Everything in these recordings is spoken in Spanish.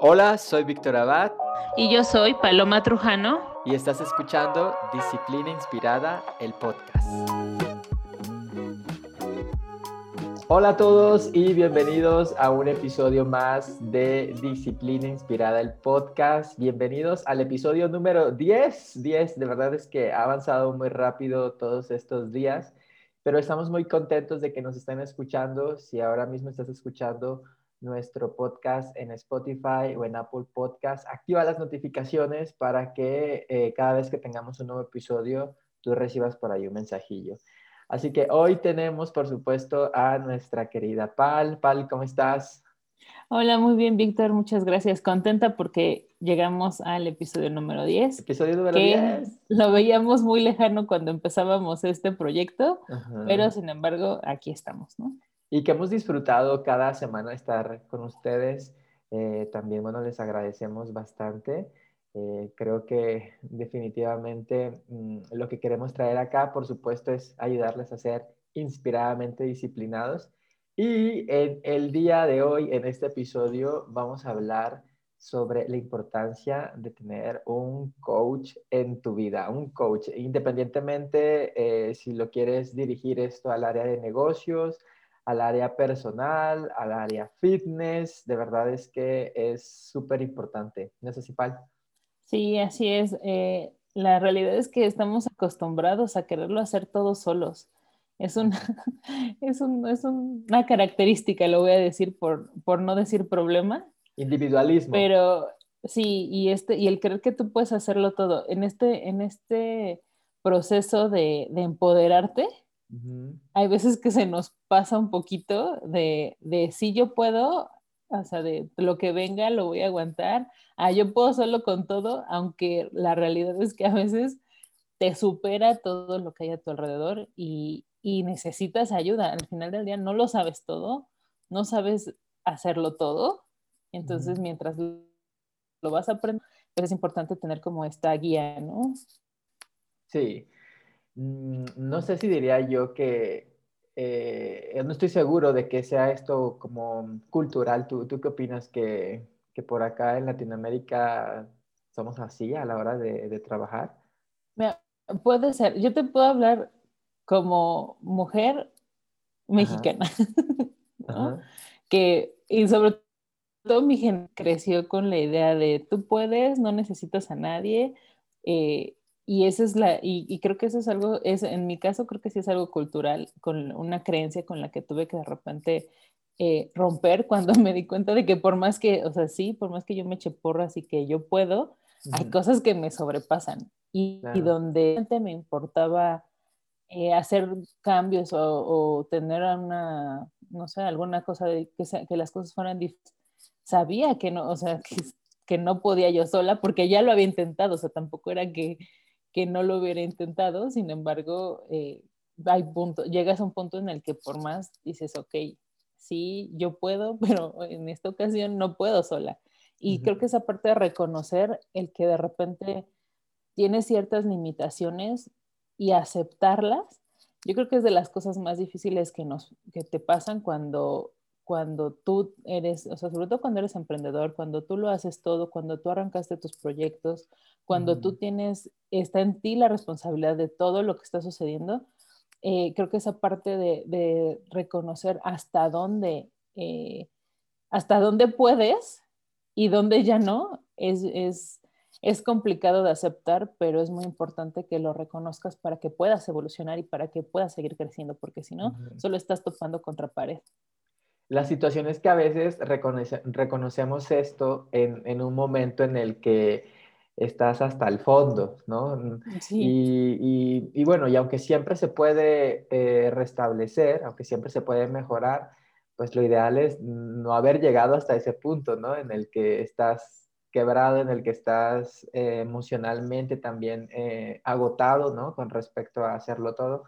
Hola, soy Víctor Abad. Y yo soy Paloma Trujano. Y estás escuchando Disciplina Inspirada, el podcast. Hola a todos y bienvenidos a un episodio más de Disciplina Inspirada, el podcast. Bienvenidos al episodio número 10. 10, de verdad es que ha avanzado muy rápido todos estos días, pero estamos muy contentos de que nos estén escuchando. Si ahora mismo estás escuchando nuestro podcast en Spotify o en Apple Podcast. Activa las notificaciones para que eh, cada vez que tengamos un nuevo episodio, tú recibas por ahí un mensajillo. Así que hoy tenemos, por supuesto, a nuestra querida Pal. Pal, ¿cómo estás? Hola, muy bien, Víctor. Muchas gracias. Contenta porque llegamos al episodio número 10. Episodio número 10. Lo veíamos muy lejano cuando empezábamos este proyecto, pero sin embargo, aquí estamos, ¿no? Y que hemos disfrutado cada semana estar con ustedes. Eh, también, bueno, les agradecemos bastante. Eh, creo que definitivamente mm, lo que queremos traer acá, por supuesto, es ayudarles a ser inspiradamente disciplinados. Y en el día de hoy, en este episodio, vamos a hablar sobre la importancia de tener un coach en tu vida, un coach, independientemente eh, si lo quieres dirigir esto al área de negocios, al área personal, al área fitness. De verdad es que es súper importante. ¿No es así, Sí, así es. Eh, la realidad es que estamos acostumbrados a quererlo hacer todos solos. Es una, es, una característica, lo voy a decir por, por no decir problema. Individualismo. Pero sí, y, este, y el creer que tú puedes hacerlo todo. En este, en este proceso de, de empoderarte, hay veces que se nos pasa un poquito de, de si yo puedo, o sea, de lo que venga lo voy a aguantar, ah, yo puedo solo con todo, aunque la realidad es que a veces te supera todo lo que hay a tu alrededor y, y necesitas ayuda. Al final del día no lo sabes todo, no sabes hacerlo todo, entonces mientras lo vas a aprender, es importante tener como esta guía, ¿no? Sí, no sé si diría yo que, eh, no estoy seguro de que sea esto como cultural. ¿Tú, tú qué opinas que, que, por acá en Latinoamérica somos así a la hora de, de trabajar? puede ser. Yo te puedo hablar como mujer mexicana, que, y sobre todo mi gente creció con la idea de tú puedes, no necesitas a nadie. Eh, y esa es la, y, creo que eso es algo, es, en mi caso creo que sí es algo cultural, con una creencia con la que tuve que de repente eh, romper cuando me di cuenta de que por más que, o sea, sí, por más que yo me eche porras y que yo puedo, hay cosas que me sobrepasan. Y, donde me importaba eh, hacer cambios o, tener una, no sé, alguna cosa de que, que las cosas fueran difíciles, sabía que no, o sea, que, que no podía yo sola porque ya lo había intentado, o sea, tampoco era que que no lo hubiera intentado, sin embargo, eh, hay punto, llegas a un punto en el que por más dices, ok, sí, yo puedo, pero en esta ocasión no puedo sola. Y creo que esa parte de reconocer el que de repente tienes ciertas limitaciones y aceptarlas, yo creo que es de las cosas más difíciles que, nos, que te pasan cuando, cuando tú eres, o sea, sobre todo cuando eres emprendedor, cuando tú lo haces todo, cuando tú arrancaste tus proyectos, cuando tú tienes, está en ti la responsabilidad de todo lo que está sucediendo, eh, creo que esa parte de, reconocer hasta dónde, eh, hasta dónde puedes y dónde ya no, es, es, es complicado de aceptar, pero es muy importante que lo reconozcas para que puedas evolucionar y para que puedas seguir creciendo, porque si no, solo estás topando contra pared. La situación es que a veces reconocemos esto en, en, un momento en el que estás hasta el fondo, ¿no? Mm, y, y, bueno, y aunque siempre se puede eh, restablecer, aunque siempre se puede mejorar, pues lo ideal es no haber llegado hasta ese punto, ¿no? En el que estás quebrado, en el que estás eh, emocionalmente también eh, agotado, ¿no? Con respecto a hacerlo todo.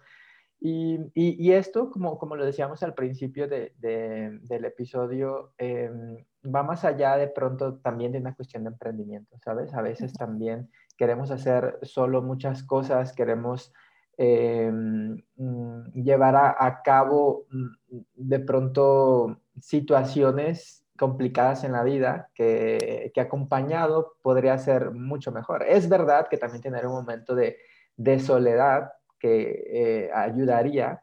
Y, y, esto, como, como lo decíamos al principio de, del episodio, em, va más allá de pronto también de una cuestión de emprendimiento, ¿sabes? A veces también queremos hacer solo muchas cosas, queremos em, mm, llevar a, cabo mm, de pronto situaciones complicadas en la vida que, que, acompañado podría ser mucho mejor. Es verdad que también tener un momento de, de soledad que eh, ayudaría,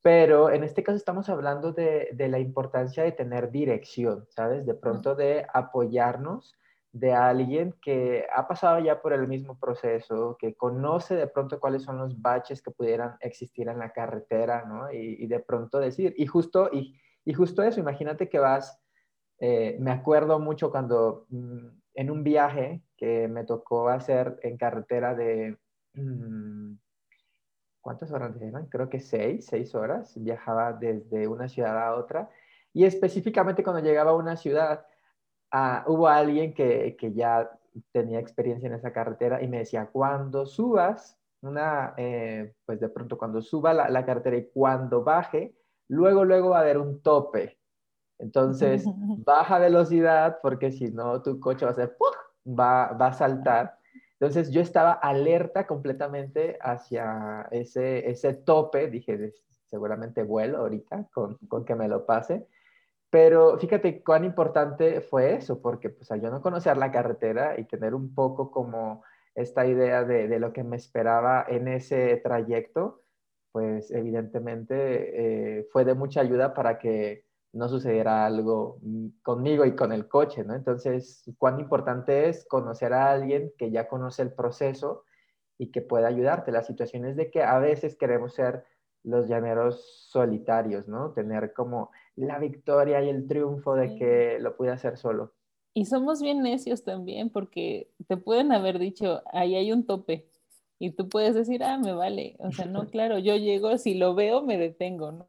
pero en este caso estamos hablando de, de, la importancia de tener dirección, ¿sabes? De pronto de apoyarnos de alguien que ha pasado ya por el mismo proceso, que conoce de pronto cuáles son los baches que pudieran existir en la carretera, ¿no? Y, de pronto decir, y justo, y, y justo eso, imagínate que vas, eh, me acuerdo mucho cuando mm, en un viaje que me tocó hacer en carretera de, mm, ¿cuántas horas eran? Creo que seis, seis horas, viajaba desde una ciudad a otra, y específicamente cuando llegaba a una ciudad, Ah, hubo alguien que, que, ya tenía experiencia en esa carretera y me decía, cuando subas, una, eh, pues de pronto cuando suba la, la, carretera y cuando baje, luego, luego va a haber un tope. Entonces, baja velocidad porque si no, tu coche va a hacer, va, va a saltar. Entonces, yo estaba alerta completamente hacia ese, ese tope. Dije, seguramente vuelo ahorita con, con que me lo pase. Pero fíjate cuán importante fue eso, porque pues al yo no conocer la carretera y tener un poco como esta idea de, de lo que me esperaba en ese trayecto, pues evidentemente eh, fue de mucha ayuda para que no sucediera algo conmigo y con el coche, ¿no? Entonces, cuán importante es conocer a alguien que ya conoce el proceso y que pueda ayudarte. La situación es de que a veces queremos ser los llaneros solitarios, ¿no? Tener como la victoria y el triunfo de que lo pude hacer solo. Y somos bien necios también porque te pueden haber dicho, ahí hay un tope. Y tú puedes decir, ah, me vale. O sea, no, claro, yo llego, si lo veo, me detengo, ¿no?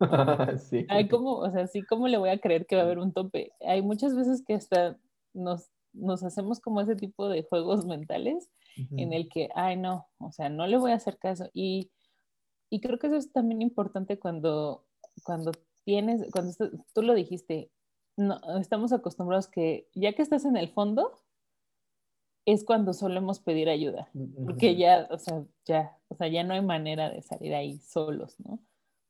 sí. Hay como, o sea, sí, ¿cómo le voy a creer que va a haber un tope? Hay muchas veces que hasta nos, nos hacemos como ese tipo de juegos mentales en el que, ay, no, o sea, no le voy a hacer caso. Y y creo que eso es también importante cuando, cuando tienes, cuando tú lo dijiste, no, estamos acostumbrados que ya que estás en el fondo, es cuando solemos pedir ayuda, porque ya, o sea, ya, o sea, ya no hay manera de salir ahí solos, ¿no?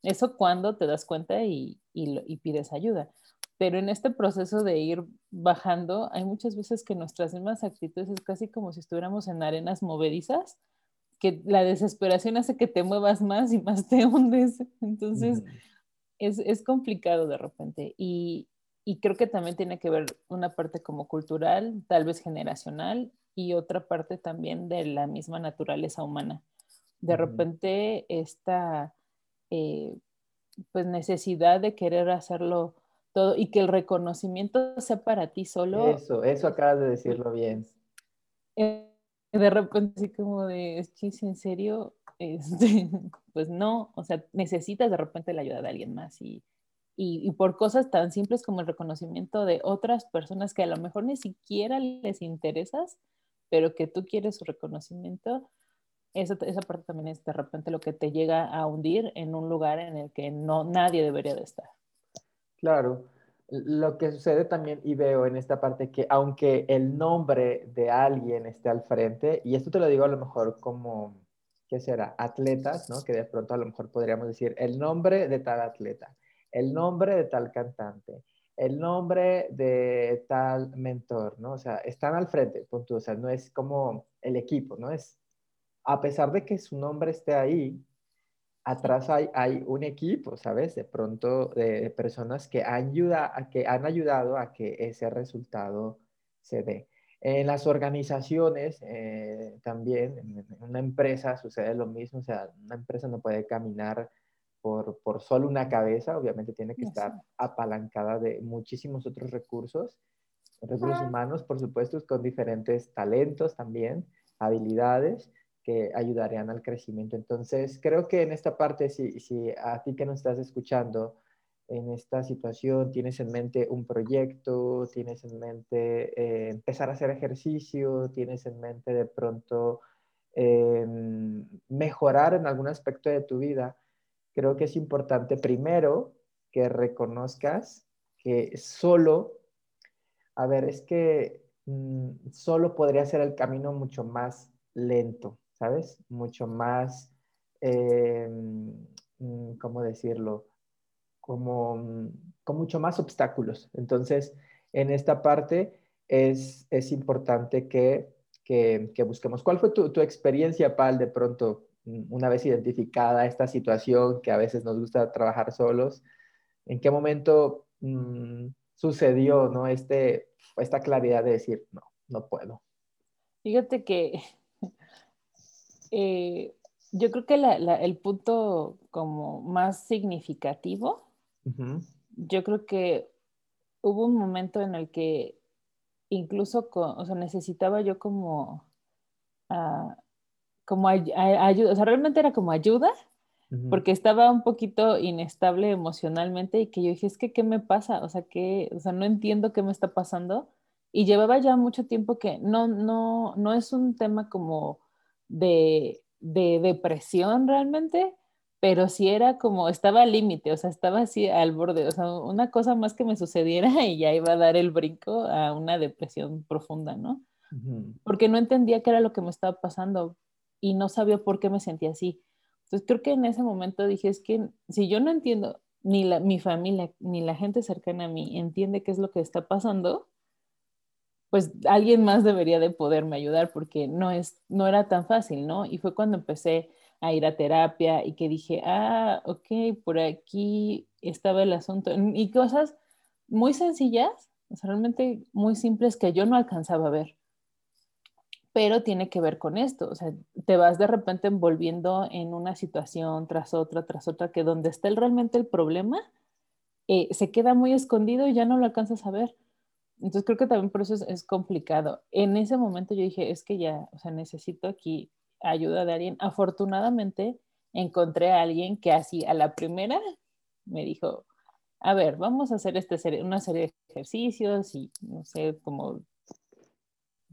Eso cuando te das cuenta y, y, y pides ayuda. Pero en este proceso de ir bajando, hay muchas veces que nuestras mismas actitudes es casi como si estuviéramos en arenas movedizas que la desesperación hace que te muevas más y más te hundes. Entonces, es, es, complicado de repente. Y, y, creo que también tiene que ver una parte como cultural, tal vez generacional, y otra parte también de la misma naturaleza humana. De repente, esta eh, pues necesidad de querer hacerlo todo y que el reconocimiento sea para ti solo. Eso, eso acabas de decirlo bien. Eh, de repente así como de, es en serio, este, pues no, o sea, necesitas de repente la ayuda de alguien más y, y, por cosas tan simples como el reconocimiento de otras personas que a lo mejor ni siquiera les interesas, pero que tú quieres su reconocimiento, esa, esa parte también es de repente lo que te llega a hundir en un lugar en el que no nadie debería de estar. Claro, lo que sucede también y veo en esta parte que aunque el nombre de alguien esté al frente, y esto te lo digo a lo mejor como, ¿qué será? Atletas, ¿no? Que de pronto a lo mejor podríamos decir el nombre de tal atleta, el nombre de tal cantante, el nombre de tal mentor, ¿no? O sea, están al frente, punto. O sea, no es como el equipo, ¿no? Es, a pesar de que su nombre esté ahí, atrás hay, hay, un equipo, ¿sabes? De pronto de personas que han, ayudado a que ese resultado se dé. En las organizaciones eh, también, en una empresa sucede lo mismo, o sea, una empresa no puede caminar por, por solo una cabeza, obviamente tiene que estar apalancada de muchísimos otros recursos, recursos humanos, por supuesto, con diferentes talentos también, habilidades, que ayudarían al crecimiento. Entonces, creo que en esta parte, si, si a ti que nos estás escuchando en esta situación tienes en mente un proyecto, tienes en mente eh, empezar a hacer ejercicio, tienes en mente de pronto em, mejorar en algún aspecto de tu vida, creo que es importante primero que reconozcas que solo, a ver, es que mm, solo podría ser el camino mucho más lento. ¿sabes? Mucho más, eh, ¿cómo decirlo? Como con mucho más obstáculos. Entonces, en esta parte es, es importante que, que, busquemos. ¿Cuál fue tu, tu experiencia, Pal, de pronto, mm, una vez identificada esta situación que a veces nos gusta trabajar solos? ¿En qué momento mm, sucedió ¿no? este, esta claridad de decir, no, no puedo? Fíjate que eh, yo creo que el punto como más significativo, yo creo que hubo un momento en el que incluso, o sea, necesitaba yo como, uh, como ayuda, o sea, realmente era como ayuda, porque estaba un poquito inestable emocionalmente y que yo dije, es que, ¿qué me pasa? O sea, que, o sea, no entiendo qué me está pasando. Y llevaba ya mucho tiempo que no, no, no es un tema como de, de depresión realmente, pero sí era como, estaba al límite, o sea, estaba así al borde, o sea, una cosa más que me sucediera y ya iba a dar el brinco a una depresión profunda, ¿no? Porque no entendía qué era lo que me estaba pasando y no sabía por qué me sentía así. Entonces creo que en ese momento dije, es que si yo no entiendo, ni mi familia, ni la gente cercana a mí entiende qué es lo que está pasando, pues alguien más debería de poderme ayudar porque no, es, no era tan fácil, ¿no? Y fue cuando empecé a ir a terapia y que dije, ah, ok, por aquí estaba el asunto. Y cosas muy sencillas, realmente muy simples que yo no alcanzaba a ver. Pero tiene que ver con esto, o sea, te vas de repente envolviendo en una situación tras otra, tras otra, que donde está el, realmente el problema, eh, se queda muy escondido y ya no lo alcanzas a ver. Entonces creo que también por eso es, es, complicado. En ese momento yo dije, es que ya, o sea, necesito aquí ayuda de alguien. Afortunadamente encontré a alguien que así a la primera me dijo, a ver, vamos a hacer este una serie de ejercicios y no sé, como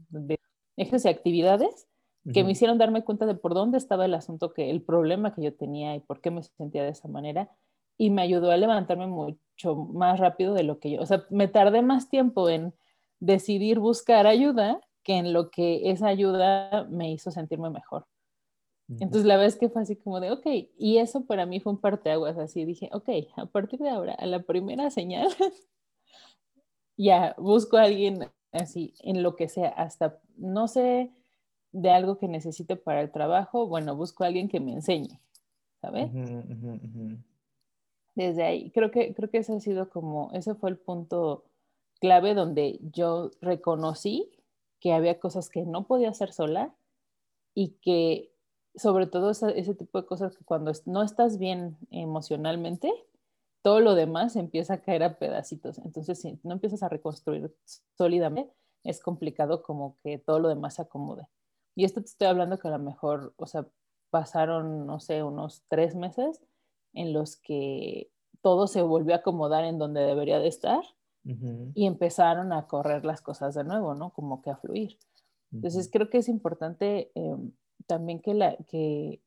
de ejes y actividades que me hicieron darme cuenta de por dónde estaba el asunto, que el problema que yo tenía y por qué me sentía de esa manera y me ayudó a levantarme mucho más rápido de lo que yo, o sea, me tardé más tiempo en decidir buscar ayuda que en lo que esa ayuda me hizo sentirme mejor. Entonces la vez que fue así como de, ok, y eso para mí fue un parteaguas, así dije, ok, a partir de ahora, a la primera señal, ya busco a alguien así, en lo que sea, hasta, no sé, de algo que necesite para el trabajo, bueno, busco a alguien que me enseñe, ¿sabes? Desde ahí, creo que, creo que ese ha sido como, ese fue el punto clave donde yo reconocí que había cosas que no podía hacer sola y que sobre todo ese, tipo de cosas que cuando no estás bien emocionalmente, todo lo demás empieza a caer a pedacitos. Entonces, si no empiezas a reconstruir sólidamente, es complicado como que todo lo demás se acomode. Y esto te estoy hablando que a lo mejor, o sea, pasaron, no sé, unos tres meses en los que todo se volvió a acomodar en donde debería de estar y empezaron a correr las cosas de nuevo, ¿no? Como que a fluir. Entonces creo que es importante em, también que, la, que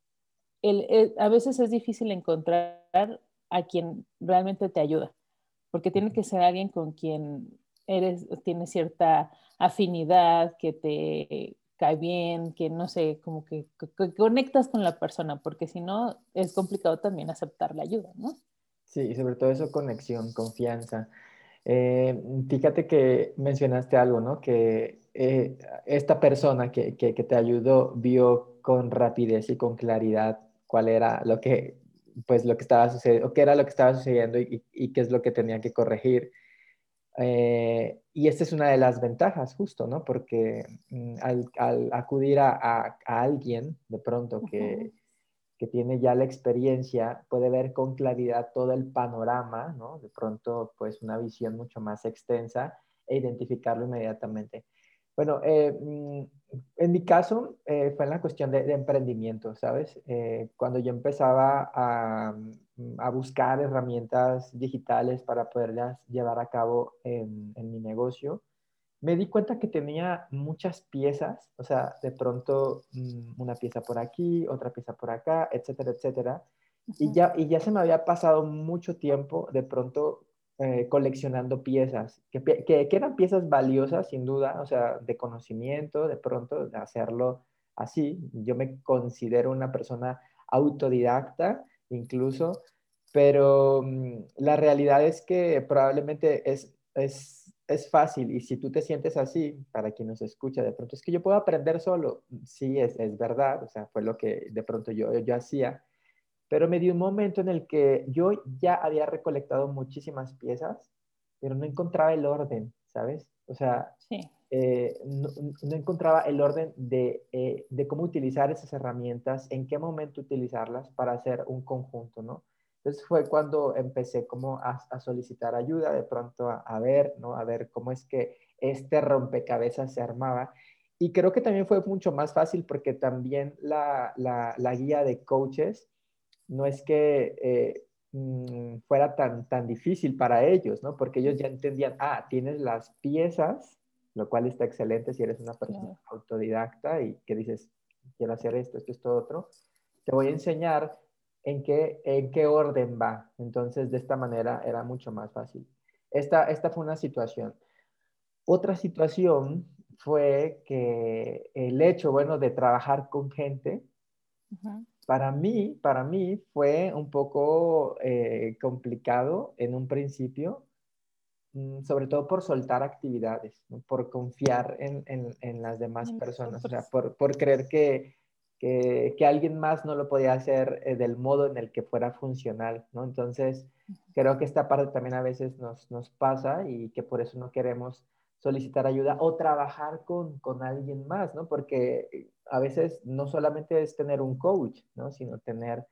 el, a veces es difícil encontrar a quien realmente te ayuda, porque tiene que ser alguien con quien eres, tiene cierta afinidad, que te cae bien, que no sé, como que, que conectas con la persona, porque si no es complicado también aceptar la ayuda, ¿no? Sí, y sobre todo eso, conexión, confianza. Eh, fíjate que mencionaste algo, ¿no? Que eh, esta persona que, que, te ayudó vio con rapidez y con claridad cuál era lo que, pues, lo que estaba sucediendo, o qué era lo que estaba sucediendo y, y qué es lo que tenía que corregir. Eh, y esta es una de las ventajas, justo, ¿no? Porque mm, al, al acudir a, a, alguien de pronto que, que tiene ya la experiencia, puede ver con claridad todo el panorama, ¿no? De pronto, pues una visión mucho más extensa e identificarlo inmediatamente. Bueno, eh, mm, en mi caso eh, fue en la cuestión de, emprendimiento, ¿sabes? Eh, cuando yo empezaba a, mm, a, buscar herramientas digitales para poderlas llevar a cabo en, en mi negocio, me di cuenta que tenía muchas piezas, o sea, de pronto mm, una pieza por aquí, otra pieza por acá, etcétera, etcétera. y, ya, y ya se me había pasado mucho tiempo de pronto eh, coleccionando piezas, que, que, eran piezas valiosas, sin duda, o sea, de conocimiento, de pronto de hacerlo así. Yo me considero una persona autodidacta, incluso, pero mm, la realidad es que probablemente es, es es fácil y si tú te sientes así, para quien nos escucha, de pronto es que yo puedo aprender solo, sí, es, es verdad, o sea, fue lo que de pronto yo, yo hacía, pero me dio un momento en el que yo ya había recolectado muchísimas piezas, pero no encontraba el orden, ¿sabes? O sea, eh, no, encontraba el orden de, eh, de, cómo utilizar esas herramientas, en qué momento utilizarlas para hacer un conjunto, ¿no? Entonces fue cuando empecé como a, solicitar ayuda, de pronto a, ver, ¿no? A ver cómo es que este rompecabezas se armaba. Y creo que también fue mucho más fácil porque también la, la, guía de coaches no es que eh, mm, fuera tan, tan difícil para ellos, ¿no? Porque ellos ya entendían, ah, tienes las piezas, lo cual está excelente si eres una persona autodidacta y que dices, quiero hacer esto, esto, esto, otro. Te voy a enseñar en qué, en qué orden va. Entonces, de esta manera era mucho más fácil. Esta, esta fue una situación. Otra situación fue que el hecho, bueno, de trabajar con gente, para mí, para mí fue un poco eh, complicado en un principio, sobre todo por soltar actividades, por confiar en, en, las demás personas, o sea, por, por creer que, que, que, alguien más no lo podía hacer eh, del modo en el que fuera funcional, ¿no? Entonces, creo que esta parte también a veces nos, nos pasa y que por eso no queremos solicitar ayuda o trabajar con, con alguien más, ¿no? Porque a veces no solamente es tener un coach, ¿no? Sino tener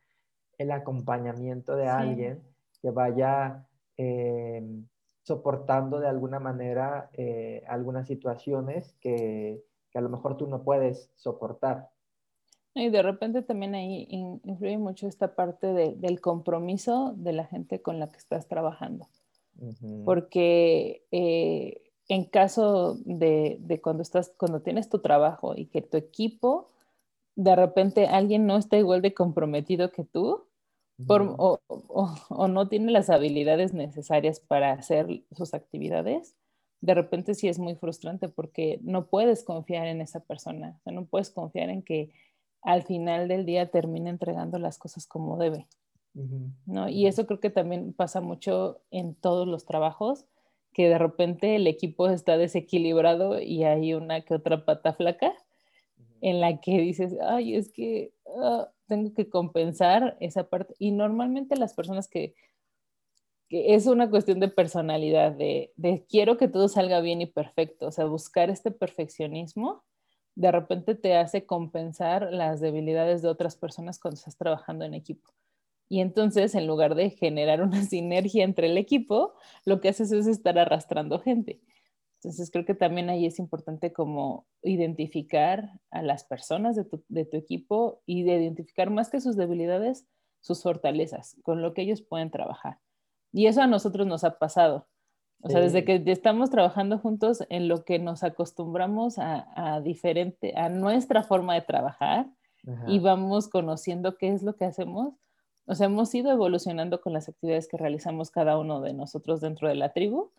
el acompañamiento de alguien que vaya eh, soportando de alguna manera eh, algunas situaciones que, que, a lo mejor tú no puedes soportar. Y de repente también ahí influye mucho esta parte de, del compromiso de la gente con la que estás trabajando. Porque eh, en caso de, cuando estás, cuando tienes tu trabajo y que tu equipo, de repente alguien no está igual de comprometido que tú, o, no tiene las habilidades necesarias para hacer sus actividades, de repente sí es muy frustrante porque no puedes confiar en esa persona, no puedes confiar en que al final del día termine entregando las cosas como debe. ¿no? Y eso creo que también pasa mucho en todos los trabajos, que de repente el equipo está desequilibrado y hay una que otra pata flaca en la que dices, ay, es que ah, tengo que compensar esa parte. Y normalmente las personas que, es una cuestión de personalidad, de, de, quiero que todo salga bien y perfecto, o sea, buscar este perfeccionismo, de repente te hace compensar las debilidades de otras personas cuando estás trabajando en equipo. Y entonces, en lugar de generar una sinergia entre el equipo, lo que haces es estar arrastrando gente. Entonces, creo que también ahí es importante como identificar a las personas de tu, equipo y de identificar más que sus debilidades, sus fortalezas, con lo que ellos pueden trabajar. Y eso a nosotros nos ha pasado. O sea, desde que estamos trabajando juntos en lo que nos acostumbramos a, diferente, a nuestra forma de trabajar y vamos conociendo qué es lo que hacemos, o sea, hemos ido evolucionando con las actividades que realizamos cada uno de nosotros dentro de la tribu,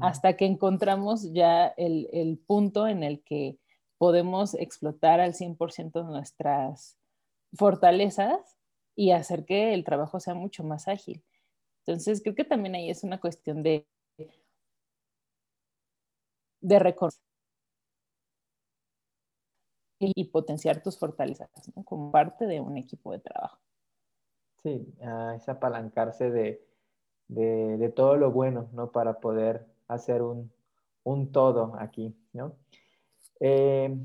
hasta que encontramos ya el, punto en el que podemos explotar al 100% nuestras fortalezas y hacer que el trabajo sea mucho más ágil. Entonces, creo que también ahí es una cuestión de, de reconocer y potenciar tus fortalezas como parte de un equipo de trabajo. Sí, es apalancarse de, todo lo bueno, ¿no? Para poder hacer un, todo aquí, ¿no? Eh,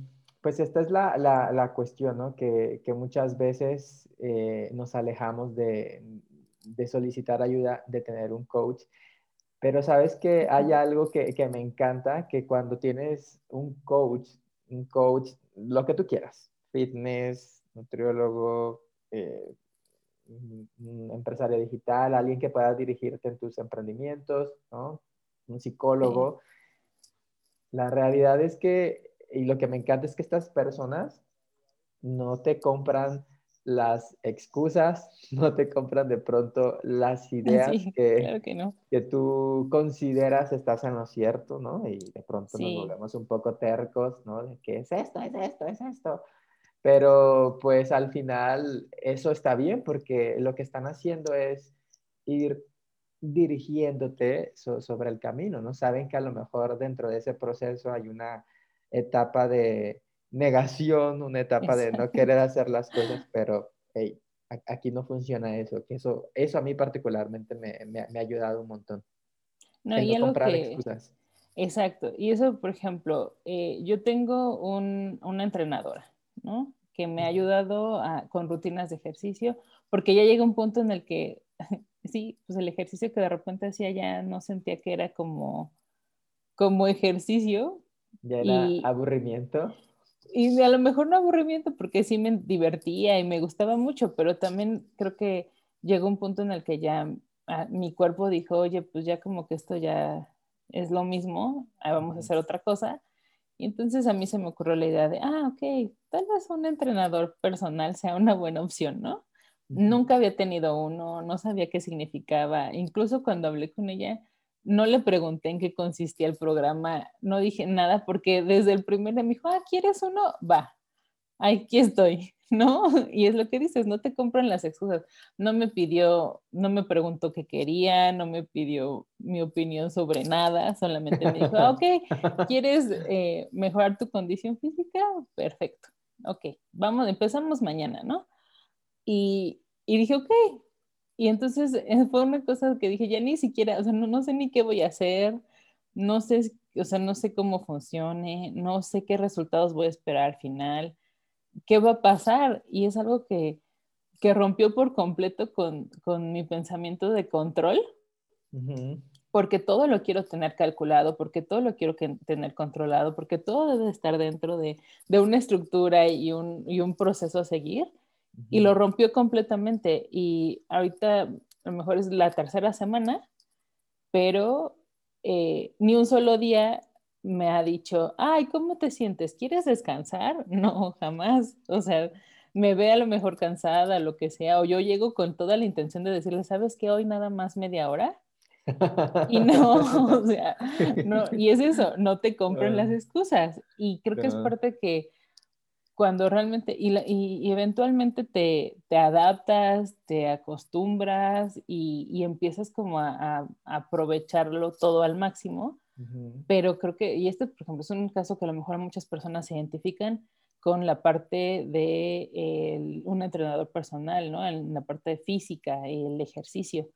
pues esta es la, cuestión, ¿no? Que, muchas veces eh, nos alejamos de, solicitar ayuda, de tener un coach. Pero sabes que hay algo que, me encanta, que cuando tienes un coach, un coach, lo que tú quieras, fitness, nutriólogo, eh, un empresario digital, alguien que pueda dirigirte en tus emprendimientos, ¿no? Un psicólogo. La realidad es que, y lo que me encanta es que estas personas no te compran las excusas, no te compran de pronto las ideas que, que, tú consideras estás en lo cierto, ¿no? Y de pronto nos volvemos un poco tercos, ¿no? De que es esto, es esto, es esto. Pero pues al final eso está bien porque lo que están haciendo es ir dirigiéndote sobre el camino, ¿no? Saben que a lo mejor dentro de ese proceso hay una etapa de negación, una etapa de no querer hacer las cosas, pero hey, aquí no funciona eso, que eso, eso a mí particularmente me, ha ayudado un montón. No, y comprar excusas. Exacto, y eso, por ejemplo, eh, yo tengo una entrenadora, ¿no? Que me ha ayudado con rutinas de ejercicio, porque ya llega un punto en el que, sí, pues el ejercicio que de repente hacía ya no sentía que era como, como ejercicio. Ya era aburrimiento. Y a lo mejor no aburrimiento, porque sí me divertía y me gustaba mucho, pero también creo que llegó un punto en el que ya ah, mi cuerpo dijo, oye, pues ya como que esto ya es lo mismo, vamos a hacer otra cosa. Y entonces a mí se me ocurrió la idea de, ah, ok, tal vez un entrenador personal sea una buena opción, ¿no? Nunca había tenido uno, no sabía qué significaba. Incluso cuando hablé con ella, no le pregunté en qué consistía el programa, no dije nada porque desde el primer me dijo, ah, ¿quieres uno? Va, aquí estoy, ¿no? Y es lo que dices, no te compran las excusas. No me pidió, no me preguntó qué quería, no me pidió mi opinión sobre nada, solamente me dijo, ah, ok, ¿quieres eh, mejorar tu condición física? Perfecto, ok, vamos, empezamos mañana, ¿no? Y, y dije, ok, y entonces eh, fue una cosa que dije, ya ni siquiera, o sea, no, no sé ni qué voy a hacer, no sé, o sea, no sé cómo funcione, no sé qué resultados voy a esperar al final, qué va a pasar. Y es algo que, que rompió por completo con, con, mi pensamiento de control, porque todo lo quiero tener calculado, porque todo lo quiero que, tener controlado, porque todo debe estar dentro de, de una estructura y un, y un proceso a seguir y lo rompió completamente. Y ahorita a lo mejor es la tercera semana, pero eh, ni un solo día me ha dicho, ay, ¿cómo te sientes? ¿Quieres descansar? No, jamás. O sea, me ve a lo mejor cansada, lo que sea, o yo llego con toda la intención de decirle, ¿sabes qué? Hoy nada más media hora. Y no, o sea, no, y es eso, no te compren las excusas. Y creo que es parte que cuando realmente, y, eventualmente te, adaptas, te acostumbras y, empiezas como a, aprovecharlo todo al máximo, pero creo que, y este, por ejemplo, es un caso que a lo mejor muchas personas se identifican con la parte de un entrenador personal, ¿no? En la parte de física el ejercicio,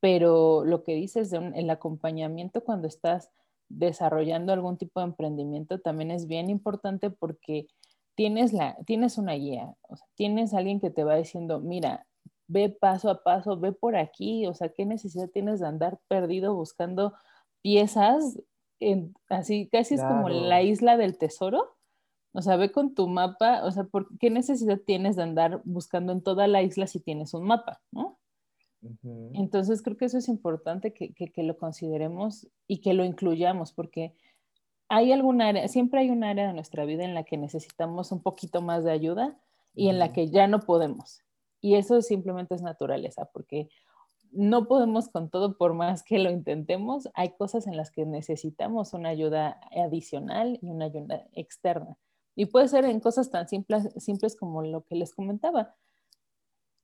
pero lo que dices de el acompañamiento cuando estás desarrollando algún tipo de emprendimiento también es bien importante porque tienes, la, tienes una guía, o sea, tienes alguien que te va diciendo, mira, ve paso a paso, ve por aquí, o sea, ¿qué necesidad tienes de andar perdido buscando piezas? En, así, casi es como la isla del tesoro. O sea, ve con tu mapa, o sea, ¿por ¿qué necesidad tienes de andar buscando en toda la isla si tienes un mapa, no? Entonces creo que eso es importante que, que, lo consideremos y que lo incluyamos, porque hay algún área, siempre hay un área de nuestra vida en la que necesitamos un poquito más de ayuda y en la que ya no podemos. Y eso simplemente es naturaleza, porque no podemos con todo por más que lo intentemos. Hay cosas en las que necesitamos una ayuda adicional y una ayuda externa. Y puede ser en cosas tan simples, simples como lo que les comentaba,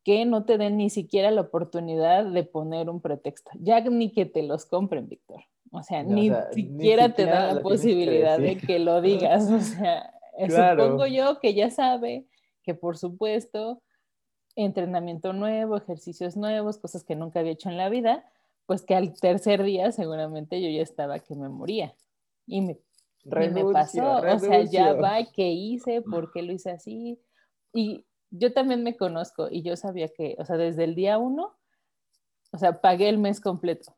que no te den ni siquiera la oportunidad de poner un pretexto. Ya ni que te los compren, Víctor. O sea, ni, siquiera te da la posibilidad de que lo digas. O sea, supongo yo que ya sabe que por supuesto, entrenamiento nuevo, ejercicios nuevos, cosas que nunca había hecho en la vida, pues que al tercer día seguramente yo ya estaba que me moría. Y me, me pasó, o sea, ya va, ¿qué hice? ¿Por qué lo hice así? Y yo también me conozco y yo sabía que, o sea, desde el día uno, o sea, pagué el mes completo.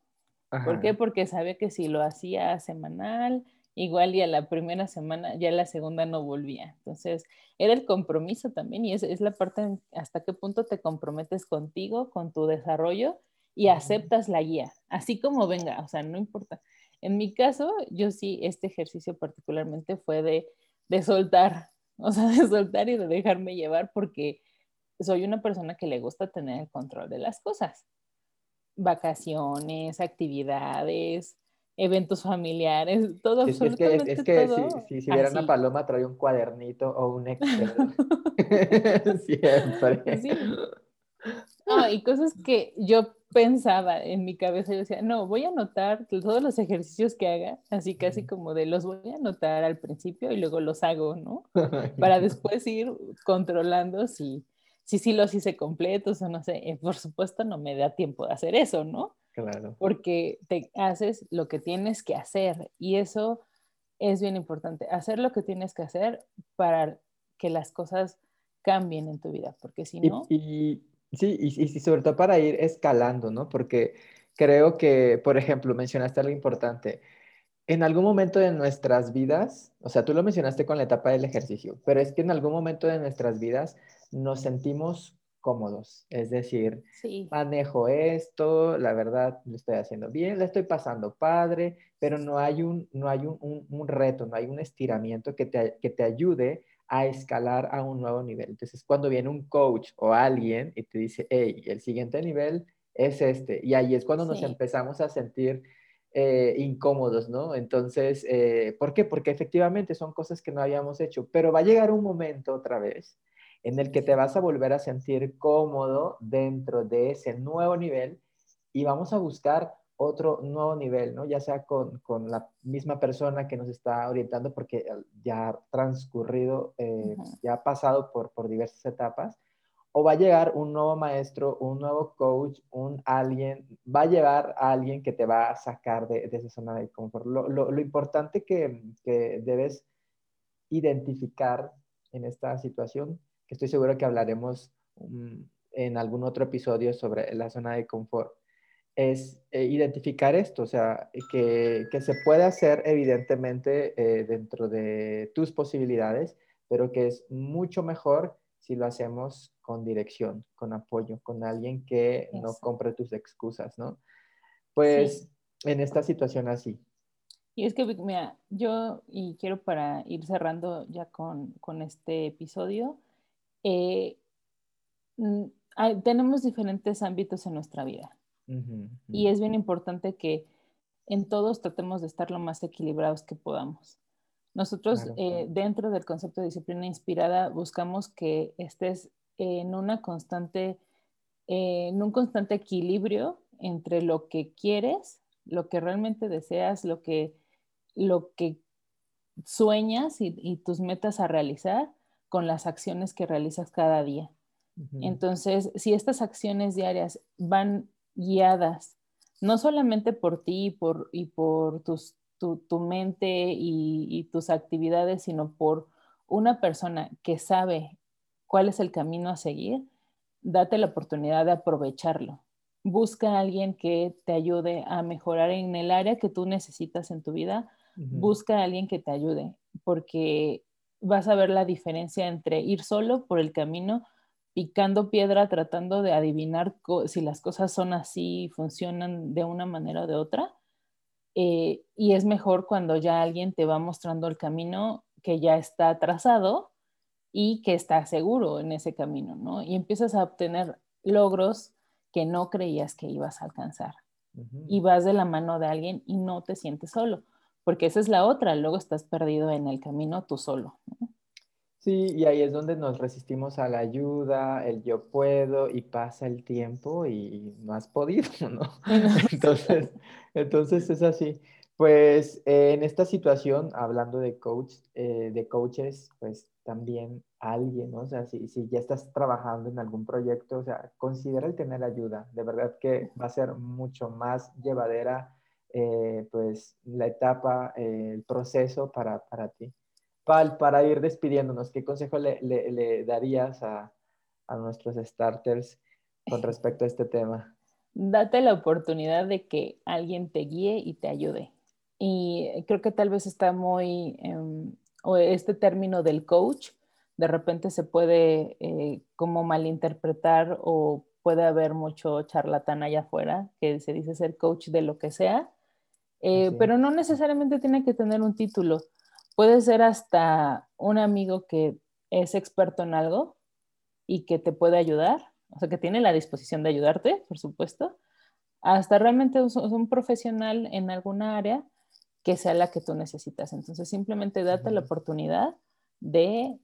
¿Por qué? Porque sabía que si lo hacía semanal, igual y a la primera semana, ya la segunda no volvía. Entonces, era el compromiso también y es, es la parte hasta qué punto te comprometes contigo, con tu desarrollo y aceptas la guía, así como venga, o sea, no importa. En mi caso, yo sí, este ejercicio particularmente fue de, de soltar, o sea, de soltar y de dejarme llevar porque soy una persona que le gusta tener el control de las cosas vacaciones, actividades, eventos familiares, todo, es, absolutamente es que, es que Si, si, viera una paloma trae un cuadernito o un Excel. Siempre. y cosas que yo pensaba en mi cabeza, yo decía, no, voy a anotar todos los ejercicios que haga, así casi como de los voy a anotar al principio y luego los hago, ¿no? Para después ir controlando si, si sí los hice completos o no sé. Eh, por supuesto, no me da tiempo de hacer eso, ¿no? Claro. Porque te haces lo que tienes que hacer y eso es bien importante. Hacer lo que tienes que hacer para que las cosas cambien en tu vida, porque si no... Y, sí, y, y, sobre todo para ir escalando, ¿no? Porque creo que, por ejemplo, mencionaste algo importante. En algún momento de nuestras vidas, o sea, tú lo mencionaste con la etapa del ejercicio, pero es que en algún momento de nuestras vidas nos sentimos cómodos, es decir, manejo esto, la verdad lo estoy haciendo bien, le estoy pasando padre, pero no hay un, no hay un, un, reto, no hay un estiramiento que te, que te ayude a escalar a un nuevo nivel. Entonces, cuando viene un coach o alguien y te dice, hey, el siguiente nivel es este, y ahí es cuando nos empezamos a sentir eh, incómodos, ¿no? Entonces, eh, ¿por qué? Porque efectivamente son cosas que no habíamos hecho, pero va a llegar un momento otra vez en el que te vas a volver a sentir cómodo dentro de ese nuevo nivel y vamos a buscar otro nuevo nivel, ¿no? Ya sea con, con la misma persona que nos está orientando porque ya ha transcurrido, eh, ya ha pasado por, por diversas etapas, o va a llegar un nuevo maestro, un nuevo coach, un alguien, va a llegar a alguien que te va a sacar de, de esa zona de confort. Lo, lo, lo importante que, que debes identificar en esta situación que estoy seguro que hablaremos mm, en algún otro episodio sobre la zona de confort, es eh, identificar esto, o sea, que, que se puede hacer evidentemente eh, dentro de tus posibilidades, pero que es mucho mejor si lo hacemos con dirección, con apoyo, con alguien que no compre tus excusas, ¿no? Pues en esta situación así. Y es que, mira, yo, y quiero para ir cerrando ya con, con este episodio, eh, mm, tenemos diferentes ámbitos en nuestra vida. Y es bien importante que en todos tratemos de estar lo más equilibrados que podamos. Nosotros, eh, dentro del concepto de disciplina inspirada, buscamos que estés en una constante, eh, en un constante equilibrio entre lo que quieres, lo que realmente deseas, lo que, lo que sueñas y, y tus metas a realizar con las acciones que realizas cada día. Entonces, si estas acciones diarias van guiadas no solamente por ti y por, y por tus, tu, mente y, tus actividades, sino por una persona que sabe cuál es el camino a seguir, date la oportunidad de aprovecharlo. Busca a alguien que te ayude a mejorar en el área que tú necesitas en tu vida. Busca a alguien que te ayude, porque vas a ver la diferencia entre ir solo por el camino, picando piedra, tratando de adivinar si las cosas son así, funcionan de una manera o de otra. Eh, y es mejor cuando ya alguien te va mostrando el camino que ya está trazado y que está seguro en ese camino, ¿no? Y empiezas a obtener logros que no creías que ibas a alcanzar. Y vas de la mano de alguien y no te sientes solo porque esa es la otra, luego estás perdido en el camino tú solo. Sí, y ahí es donde nos resistimos a la ayuda, el yo puedo, y pasa el tiempo y no has podido, ¿no? entonces, entonces es así. Pues en esta situación, hablando de coach, eh, de coaches, pues también alguien, ¿no? O sea, si, si ya estás trabajando en algún proyecto, o sea, considera el tener ayuda. De verdad que va a ser mucho más llevadera eh, pues la etapa, eh, el proceso para, para ti. Val, para ir despidiéndonos, ¿qué consejo le, le, darías a, a, nuestros starters con respecto a este tema? Date la oportunidad de que alguien te guíe y te ayude. Y creo que tal vez está muy, em, o este término del coach, de repente se puede eh, como malinterpretar o puede haber mucho charlatán allá afuera que se dice ser coach de lo que sea eh, pero no necesariamente tiene que tener un título. Puede ser hasta un amigo que es experto en algo y que te puede ayudar, o sea, que tiene la disposición de ayudarte, por supuesto, hasta realmente un, un profesional en alguna área que sea la que tú necesitas. Entonces, simplemente date la oportunidad de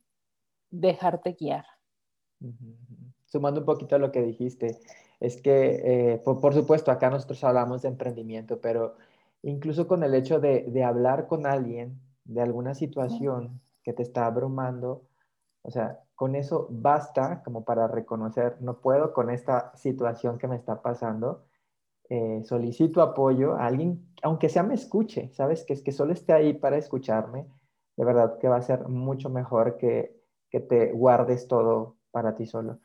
dejarte guiar. Sumando un poquito a lo que dijiste, es que, eh, por, supuesto, acá nosotros hablamos de emprendimiento, pero incluso con el hecho de, de hablar con alguien de alguna situación que te está abrumando, o sea, con eso basta como para reconocer, no puedo con esta situación que me está pasando, eh, solicito apoyo a alguien, aunque sea me escuche, ¿sabes? Que es que solo esté ahí para escucharme, de verdad que va a ser mucho mejor que, que te guardes todo para ti solo.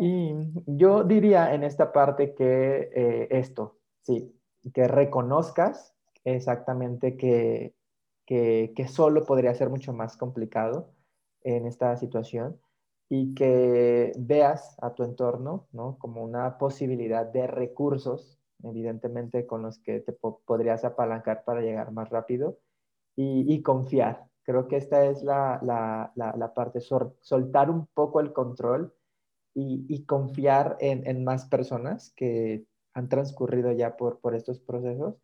Y yo diría en esta parte que eh, esto, sí, que reconozcas exactamente que, que, solo podría ser mucho más complicado en esta situación y que veas a tu entorno ¿no? como una posibilidad de recursos, evidentemente con los que te podrías apalancar para llegar más rápido y, confiar. Creo que esta es la, la, la, parte, soltar un poco el control y, confiar en, en, más personas que han transcurrido ya por, por estos procesos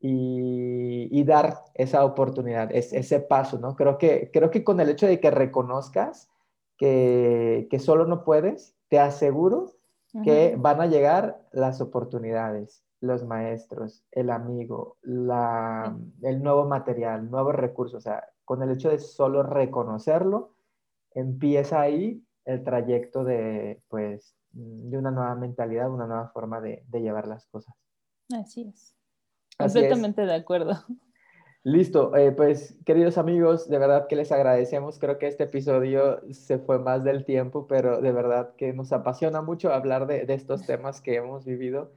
y, dar esa oportunidad, ese paso, ¿no? Creo que, creo que con el hecho de que reconozcas que, que solo no puedes, te aseguro que van a llegar las oportunidades, los maestros, el amigo, la, el nuevo material, nuevos recursos. O sea, con el hecho de solo reconocerlo, empieza ahí el trayecto de, pues, de una nueva mentalidad, una nueva forma de, de llevar las cosas. Así es. Completamente de acuerdo. Listo, eh, pues queridos amigos, de verdad que les agradecemos. Creo que este episodio se fue más del tiempo, pero de verdad que nos apasiona mucho hablar de, estos temas que hemos vivido.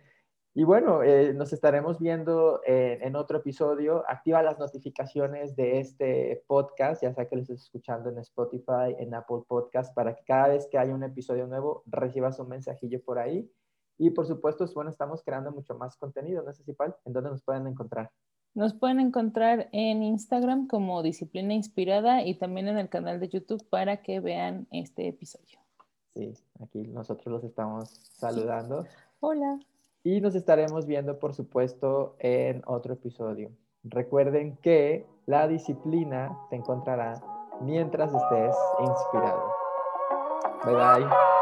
Y bueno, eh, nos estaremos viendo en otro episodio. Activa las notificaciones de este podcast, ya sea que lo estés escuchando en Spotify, en Apple Podcast, para que cada vez que haya un episodio nuevo recibas un mensajillo por ahí. Y por supuesto, bueno, estamos creando mucho más contenido, ¿no es así, ¿En dónde nos pueden encontrar? Nos pueden encontrar en Instagram como Disciplina Inspirada y también en el canal de YouTube para que vean este episodio. Sí, aquí nosotros los estamos saludando. Hola. Y nos estaremos viendo, por supuesto, en otro episodio. Recuerden que la disciplina te encontrará mientras estés inspirado. Bye bye.